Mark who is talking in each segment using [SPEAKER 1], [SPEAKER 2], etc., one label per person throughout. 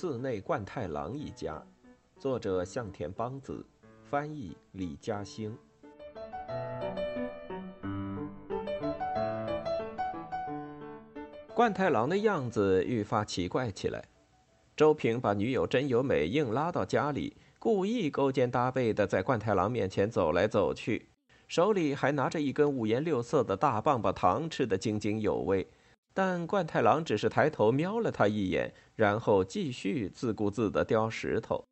[SPEAKER 1] 寺内冠太郎一家，作者向田邦子，翻译李嘉兴。冠太郎的样子愈发奇怪起来。周平把女友真由美硬拉到家里，故意勾肩搭背的在冠太郎面前走来走去，手里还拿着一根五颜六色的大棒棒糖，吃得津津有味。但冠太郎只是抬头瞄了他一眼，然后继续自顾自地雕石头。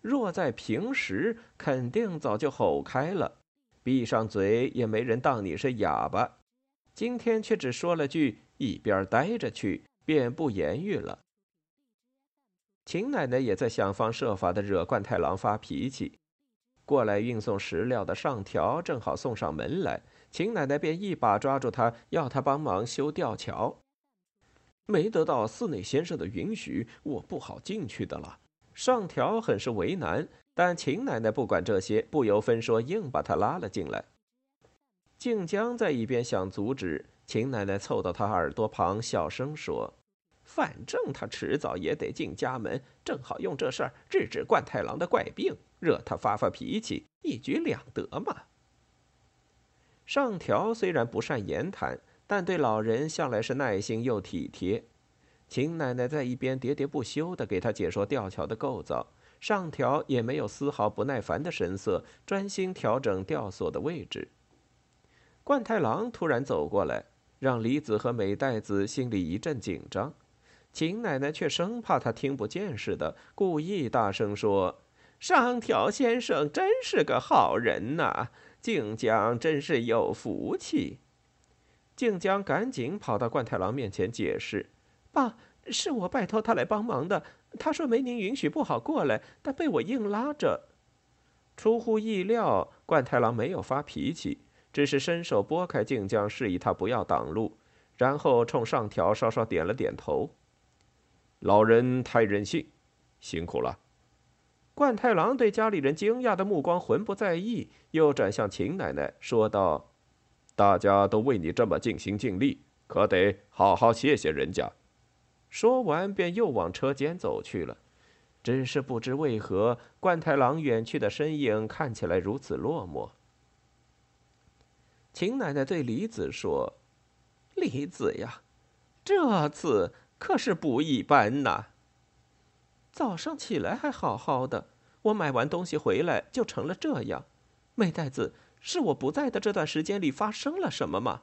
[SPEAKER 1] 若在平时，肯定早就吼开了，闭上嘴也没人当你是哑巴。今天却只说了句“一边待着去”，便不言语了。秦奶奶也在想方设法地惹冠太郎发脾气。过来运送石料的上条正好送上门来。秦奶奶便一把抓住他，要他帮忙修吊桥。没得到寺内先生的允许，我不好进去的了。上条很是为难，但秦奶奶不管这些，不由分说，硬把他拉了进来。静江在一边想阻止，秦奶奶凑到他耳朵旁，小声说：“反正他迟早也得进家门，正好用这事儿治治冠太郎的怪病，惹他发发脾气，一举两得嘛。”上条虽然不善言谈，但对老人向来是耐心又体贴。秦奶奶在一边喋喋不休地给他解说吊桥的构造，上条也没有丝毫不耐烦的神色，专心调整吊索的位置。冠太郎突然走过来，让李子和美代子心里一阵紧张。秦奶奶却生怕他听不见似的，故意大声说：“上条先生真是个好人呐。”静江真是有福气。静江赶紧跑到冠太郎面前解释：“爸，是我拜托他来帮忙的。他说没您允许不好过来，但被我硬拉着。”出乎意料，冠太郎没有发脾气，只是伸手拨开静江，示意他不要挡路，然后冲上条稍稍点了点头：“老人太任性，辛苦了。”冠太郎对家里人惊讶的目光浑不在意，又转向秦奶奶说道：“大家都为你这么尽心尽力，可得好好谢谢人家。”说完，便又往车间走去了。只是不知为何，冠太郎远去的身影看起来如此落寞。秦奶奶对李子说：“李子呀，这次可是不一般呐。”早上起来还好好的，我买完东西回来就成了这样。美代子，是我不在的这段时间里发生了什么吗？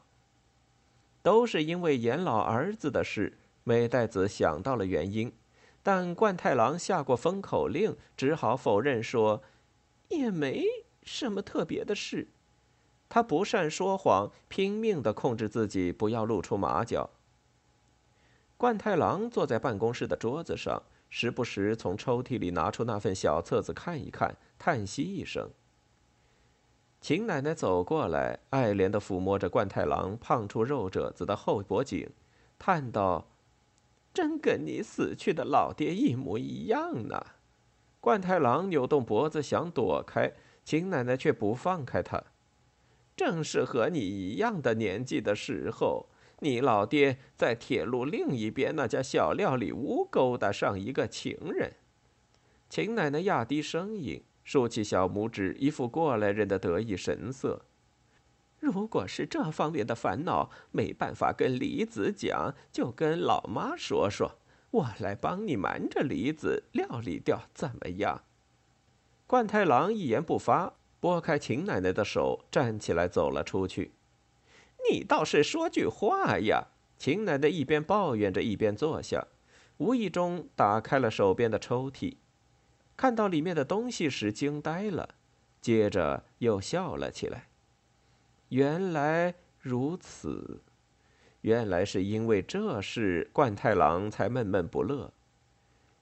[SPEAKER 1] 都是因为严老儿子的事。美代子想到了原因，但冠太郎下过封口令，只好否认说，也没什么特别的事。他不善说谎，拼命的控制自己不要露出马脚。冠太郎坐在办公室的桌子上。时不时从抽屉里拿出那份小册子看一看，叹息一声。秦奶奶走过来，爱怜的抚摸着冠太郎胖出肉褶子的后脖颈，叹道：“真跟你死去的老爹一模一样呢。”冠太郎扭动脖子想躲开，秦奶奶却不放开他。正是和你一样的年纪的时候。你老爹在铁路另一边那家小料理屋勾搭上一个情人。秦奶奶压低声音，竖起小拇指，一副过来人的得意神色。如果是这方面的烦恼没办法跟李子讲，就跟老妈说说，我来帮你瞒着李子料理掉，怎么样？冠太郎一言不发，拨开秦奶奶的手，站起来走了出去。你倒是说句话呀！秦奶奶一边抱怨着，一边坐下，无意中打开了手边的抽屉，看到里面的东西时惊呆了，接着又笑了起来。原来如此，原来是因为这事，冠太郎才闷闷不乐。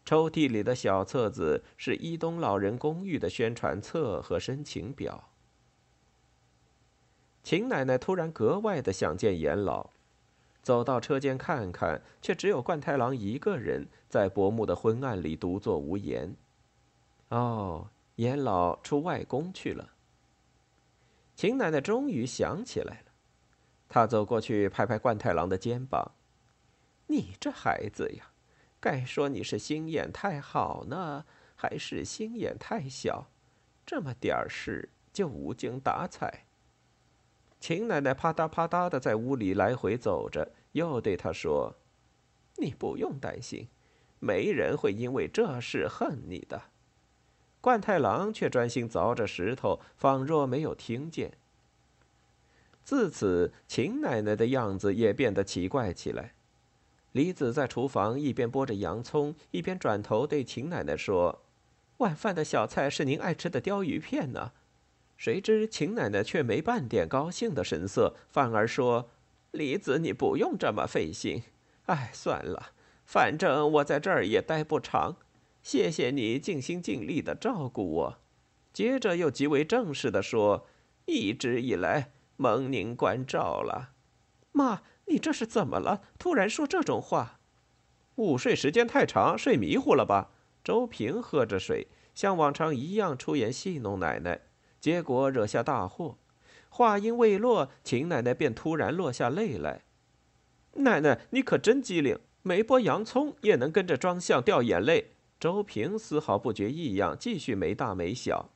[SPEAKER 1] 抽屉里的小册子是伊东老人公寓的宣传册和申请表。秦奶奶突然格外的想见严老，走到车间看看，却只有冠太郎一个人在薄暮的昏暗里独坐无言。哦，严老出外公去了。秦奶奶终于想起来了，她走过去拍拍冠太郎的肩膀：“你这孩子呀，该说你是心眼太好呢，还是心眼太小？这么点儿事就无精打采。秦奶奶啪嗒啪嗒的在屋里来回走着，又对他说：“你不用担心，没人会因为这事恨你的。”冠太郎却专心凿着石头，仿若没有听见。自此，秦奶奶的样子也变得奇怪起来。李子在厨房一边剥着洋葱，一边转头对秦奶奶说：“晚饭的小菜是您爱吃的鲷鱼片呢。”谁知秦奶奶却没半点高兴的神色，反而说：“李子，你不用这么费心。哎，算了，反正我在这儿也待不长。谢谢你尽心尽力的照顾我。”接着又极为正式的说：“一直以来蒙您关照了。”妈，你这是怎么了？突然说这种话？午睡时间太长，睡迷糊了吧？周平喝着水，像往常一样出言戏弄奶奶。结果惹下大祸，话音未落，秦奶奶便突然落下泪来。奶奶，你可真机灵，没剥洋葱也能跟着装相掉眼泪。周平丝毫不觉异样，继续没大没小。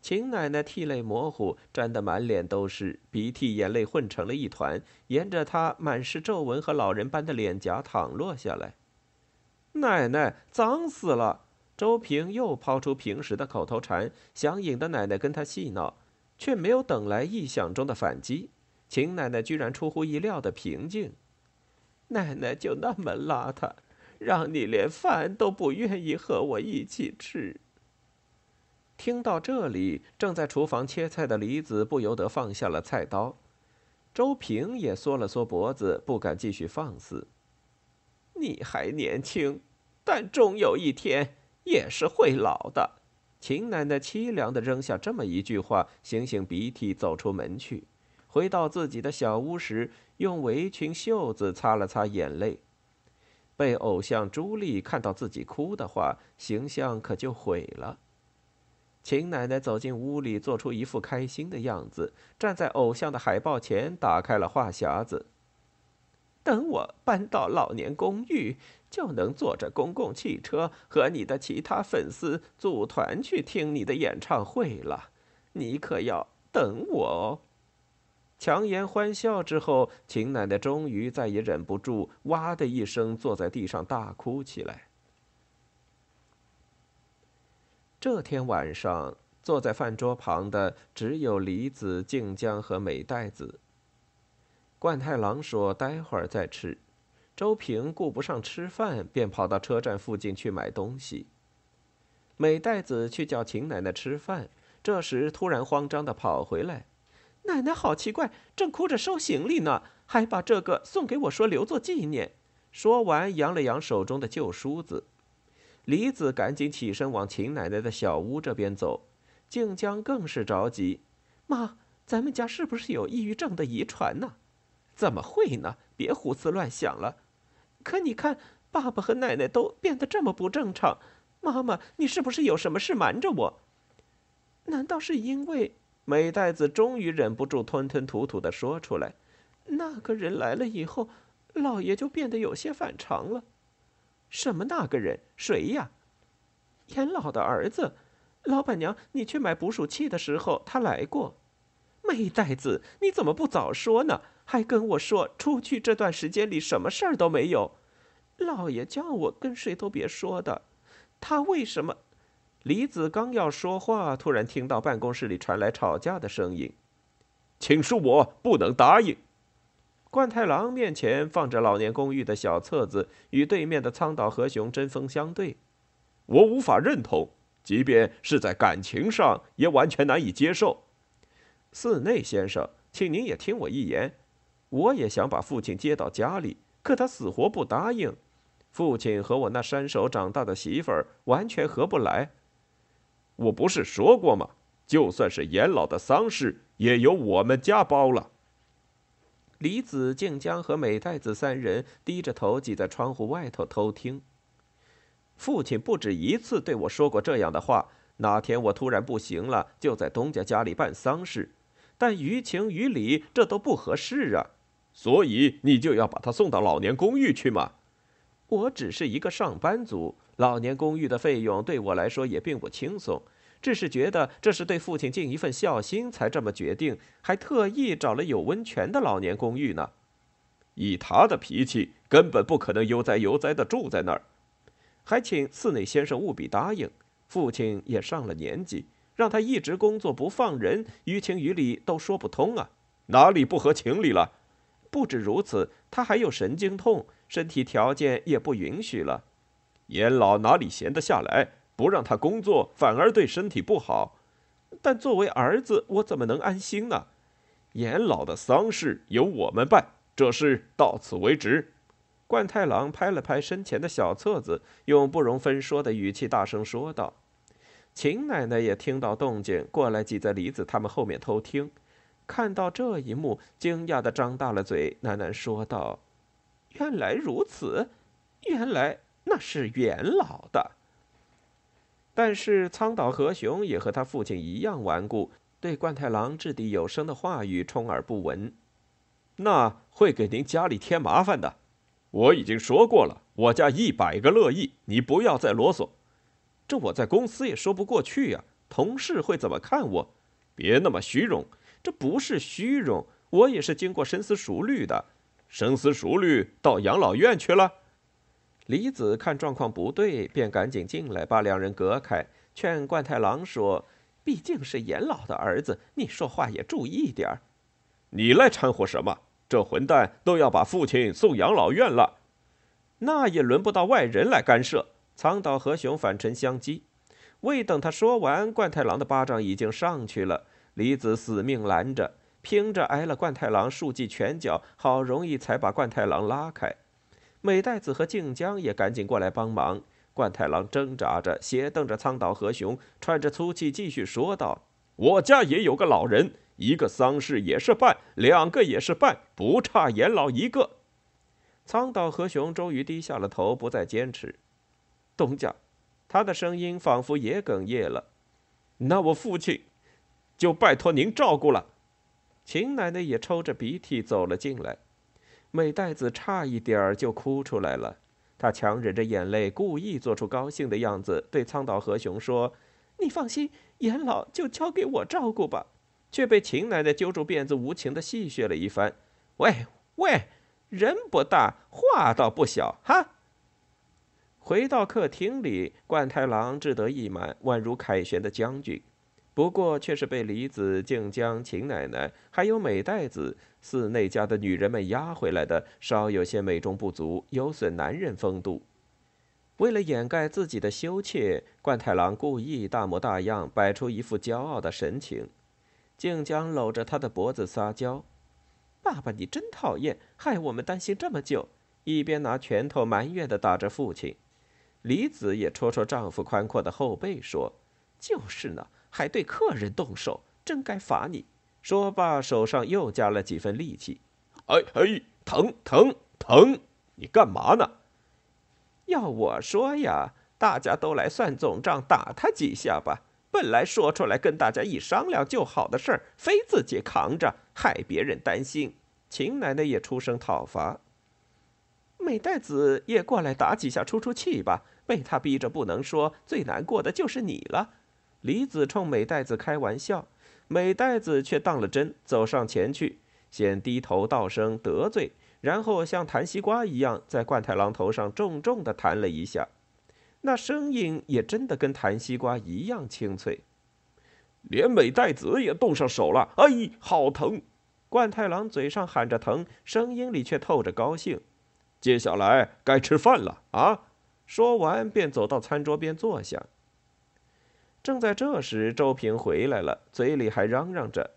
[SPEAKER 1] 秦奶奶涕泪模糊，沾得满脸都是，鼻涕眼泪混成了一团，沿着她满是皱纹和老人般的脸颊淌落下来。奶奶，脏死了！周平又抛出平时的口头禅，想引得奶奶跟他戏闹，却没有等来意想中的反击。秦奶奶居然出乎意料的平静。奶奶就那么邋遢，让你连饭都不愿意和我一起吃。听到这里，正在厨房切菜的李子不由得放下了菜刀。周平也缩了缩脖子，不敢继续放肆。你还年轻，但终有一天。也是会老的，秦奶奶凄凉的扔下这么一句话，擤擤鼻涕，走出门去。回到自己的小屋时，用围裙袖子擦了擦眼泪。被偶像朱莉看到自己哭的话，形象可就毁了。秦奶奶走进屋里，做出一副开心的样子，站在偶像的海报前，打开了话匣子。等我搬到老年公寓。就能坐着公共汽车和你的其他粉丝组团去听你的演唱会了，你可要等我哦！强颜欢笑之后，秦奶奶终于再也忍不住，哇的一声坐在地上大哭起来。这天晚上，坐在饭桌旁的只有李子、静江和美代子。冠太郎说：“待会儿再吃。”周平顾不上吃饭，便跑到车站附近去买东西。美代子去叫秦奶奶吃饭，这时突然慌张的跑回来：“奶奶好奇怪，正哭着收行李呢，还把这个送给我，说留作纪念。”说完，扬了扬手中的旧梳子。李子赶紧起身往秦奶奶的小屋这边走，静江更是着急：“妈，咱们家是不是有抑郁症的遗传呢？”“怎么会呢？别胡思乱想了。”可你看，爸爸和奶奶都变得这么不正常，妈妈，你是不是有什么事瞒着我？难道是因为美代子终于忍不住吞吞吐吐的说出来，那个人来了以后，老爷就变得有些反常了？什么那个人？谁呀？严老的儿子。老板娘，你去买捕鼠器的时候，他来过。美代子，你怎么不早说呢？还跟我说出去这段时间里什么事儿都没有，老爷叫我跟谁都别说的。他为什么？李子刚要说话，突然听到办公室里传来吵架的声音，请恕我不能答应。冠太郎面前放着老年公寓的小册子，与对面的苍岛和雄针锋相对，我无法认同，即便是在感情上也完全难以接受。寺内先生，请您也听我一言。我也想把父亲接到家里，可他死活不答应。父亲和我那山手长大的媳妇儿完全合不来。我不是说过吗？就算是严老的丧事，也由我们家包了。李子、静江和美代子三人低着头挤在窗户外头偷听。父亲不止一次对我说过这样的话。哪天我突然不行了，就在东家家里办丧事，但于情于理，这都不合适啊。所以你就要把他送到老年公寓去吗？我只是一个上班族，老年公寓的费用对我来说也并不轻松，只是觉得这是对父亲尽一份孝心才这么决定，还特意找了有温泉的老年公寓呢。
[SPEAKER 2] 以他的脾气，根本不可能悠哉悠哉的住在那儿，
[SPEAKER 1] 还请寺内先生务必答应。父亲也上了年纪，让他一直工作不放人，于情于理都说不通啊！
[SPEAKER 2] 哪里不合情理了？
[SPEAKER 1] 不止如此，他还有神经痛，身体条件也不允许了。
[SPEAKER 2] 严老哪里闲得下来？不让他工作，反而对身体不好。
[SPEAKER 1] 但作为儿子，我怎么能安心呢？
[SPEAKER 2] 严老的丧事由我们办，这事到此为止。
[SPEAKER 1] 冠太郎拍了拍身前的小册子，用不容分说的语气大声说道：“秦奶奶也听到动静，过来挤在梨子他们后面偷听。看到这一幕，惊讶的张大了嘴，喃喃说道：‘原来如此，原来那是元老的。’但是苍岛和雄也和他父亲一样顽固，对冠太郎掷地有声的话语充耳不闻。
[SPEAKER 2] 那会给您家里添麻烦的。”我已经说过了，我家一百个乐意，你不要再啰嗦。
[SPEAKER 1] 这我在公司也说不过去呀，同事会怎么看我？
[SPEAKER 2] 别那么虚荣，
[SPEAKER 1] 这不是虚荣，我也是经过深思熟虑的。
[SPEAKER 2] 深思熟虑到养老院去了。
[SPEAKER 1] 李子看状况不对，便赶紧进来把两人隔开，劝冠太郎说：“毕竟是严老的儿子，你说话也注意点儿。
[SPEAKER 2] 你来掺和什么？”这混蛋都要把父亲送养老院了，
[SPEAKER 1] 那也轮不到外人来干涉。苍岛和雄反唇相讥，未等他说完，冠太郎的巴掌已经上去了。李子死命拦着，拼着挨了冠太郎数记拳脚，好容易才把冠太郎拉开。美代子和静江也赶紧过来帮忙。冠太郎挣扎着，斜瞪着苍岛和雄，喘着粗气，继续说道：“
[SPEAKER 2] 我家也有个老人。”一个丧事也是办，两个也是办，不差严老一个。
[SPEAKER 1] 苍岛和雄终于低下了头，不再坚持。东家，他的声音仿佛也哽咽了。
[SPEAKER 2] 那我父亲，就拜托您照顾了。
[SPEAKER 1] 秦奶奶也抽着鼻涕走了进来，美代子差一点儿就哭出来了。她强忍着眼泪，故意做出高兴的样子，对苍岛和雄说：“你放心，严老就交给我照顾吧。”却被秦奶奶揪住辫子，无情的戏谑了一番。喂喂，人不大，话倒不小哈。回到客厅里，冠太郎志得意满，宛如凯旋的将军。不过，却是被李子、静江、秦奶奶还有美代子寺内家的女人们压回来的，稍有些美中不足，有损男人风度。为了掩盖自己的羞怯，冠太郎故意大模大样，摆出一副骄傲的神情。静江搂着他的脖子撒娇：“爸爸，你真讨厌，害我们担心这么久。”一边拿拳头埋怨地打着父亲。李子也戳戳丈夫宽阔的后背，说：“就是呢，还对客人动手，真该罚你。”说罢，手上又加了几分力气。
[SPEAKER 2] “哎哎，疼疼疼！你干嘛呢？”
[SPEAKER 1] 要我说呀，大家都来算总账，打他几下吧。本来说出来跟大家一商量就好的事儿，非自己扛着，害别人担心。秦奶奶也出声讨伐。美代子也过来打几下出出气吧，被他逼着不能说，最难过的就是你了。李子冲美代子开玩笑，美代子却当了真，走上前去，先低头道声得罪，然后像弹西瓜一样，在冠太郎头上重重的弹了一下。那声音也真的跟弹西瓜一样清脆，
[SPEAKER 2] 连美代子也动上手了。哎，好疼！
[SPEAKER 1] 冠太郎嘴上喊着疼，声音里却透着高兴。
[SPEAKER 2] 接下来该吃饭了啊！
[SPEAKER 1] 说完便走到餐桌边坐下。正在这时，周平回来了，嘴里还嚷嚷着：“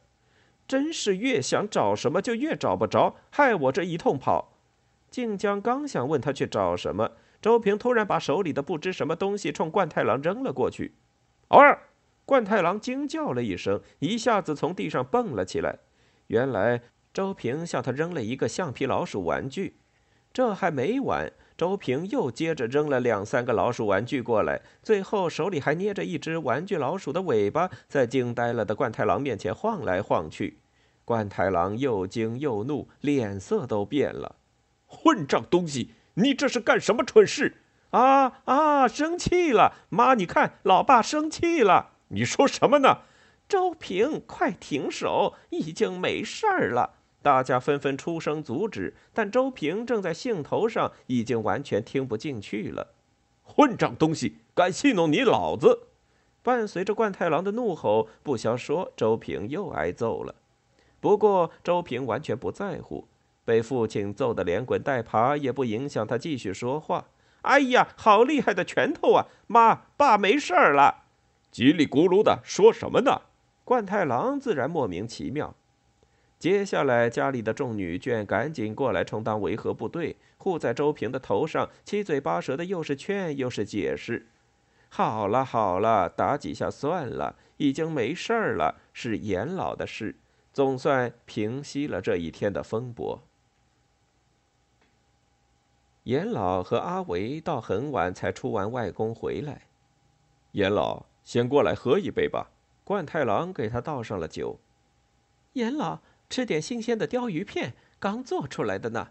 [SPEAKER 1] 真是越想找什么就越找不着，害我这一通跑。”静江刚想问他去找什么。周平突然把手里的不知什么东西冲冠太郎扔了过去，儿，冠太郎惊叫了一声，一下子从地上蹦了起来。原来周平向他扔了一个橡皮老鼠玩具。这还没完，周平又接着扔了两三个老鼠玩具过来，最后手里还捏着一只玩具老鼠的尾巴，在惊呆了的冠太郎面前晃来晃去。冠太郎又惊又怒，脸色都变了。
[SPEAKER 2] 混账东西！你这是干什么蠢事？
[SPEAKER 1] 啊啊！生气了，妈，你看，老爸生气了。
[SPEAKER 2] 你说什么呢？
[SPEAKER 1] 周平，快停手，已经没事儿了。大家纷纷出声阻止，但周平正在兴头上，已经完全听不进去了。
[SPEAKER 2] 混账东西，敢戏弄你老子！
[SPEAKER 1] 伴随着冠太郎的怒吼，不消说，周平又挨揍了。不过周平完全不在乎，被父亲揍得连滚带爬，也不影响他继续说话。哎呀，好厉害的拳头啊！妈，爸没事儿了。
[SPEAKER 2] 叽里咕噜的说什么呢？
[SPEAKER 1] 冠太郎自然莫名其妙。接下来，家里的众女眷赶紧过来充当维和部队，护在周平的头上，七嘴八舌的又是劝又是解释。好了好了，打几下算了，已经没事儿了，是严老的事，总算平息了这一天的风波。严老和阿维到很晚才出完外公回来。
[SPEAKER 2] 严老，先过来喝一杯吧。
[SPEAKER 1] 冠太郎给他倒上了酒。
[SPEAKER 3] 严老，吃点新鲜的鲷鱼片，刚做出来的呢。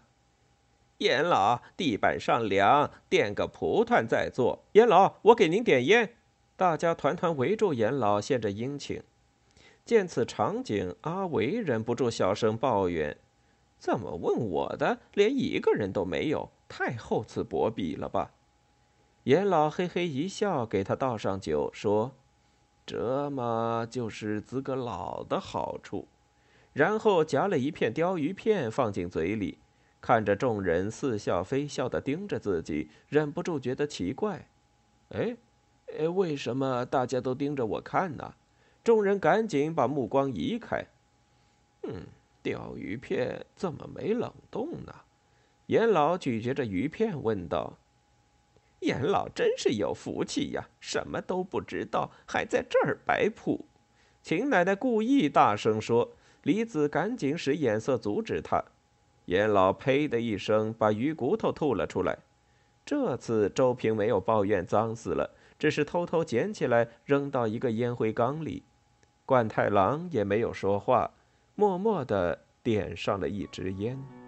[SPEAKER 1] 严老，地板上凉，垫个蒲团再坐。严老，我给您点烟。大家团团围住严老，献着殷勤。见此场景，阿维忍不住小声抱怨：“怎么问我的，连一个人都没有？太厚此薄彼了吧？”严老嘿嘿一笑，给他倒上酒，说：“这嘛就是资格老的好处。”然后夹了一片鲷鱼片放进嘴里。看着众人似笑非笑的盯着自己，忍不住觉得奇怪。哎，哎，为什么大家都盯着我看呢？众人赶紧把目光移开。嗯，钓鱼片怎么没冷冻呢？严老咀嚼着鱼片问道：“严老真是有福气呀，什么都不知道，还在这儿摆谱。”秦奶奶故意大声说。李子赶紧使眼色阻止他。严老呸的一声，把鱼骨头吐了出来。这次周平没有抱怨脏死了，只是偷偷捡起来扔到一个烟灰缸里。冠太郎也没有说话，默默地点上了一支烟。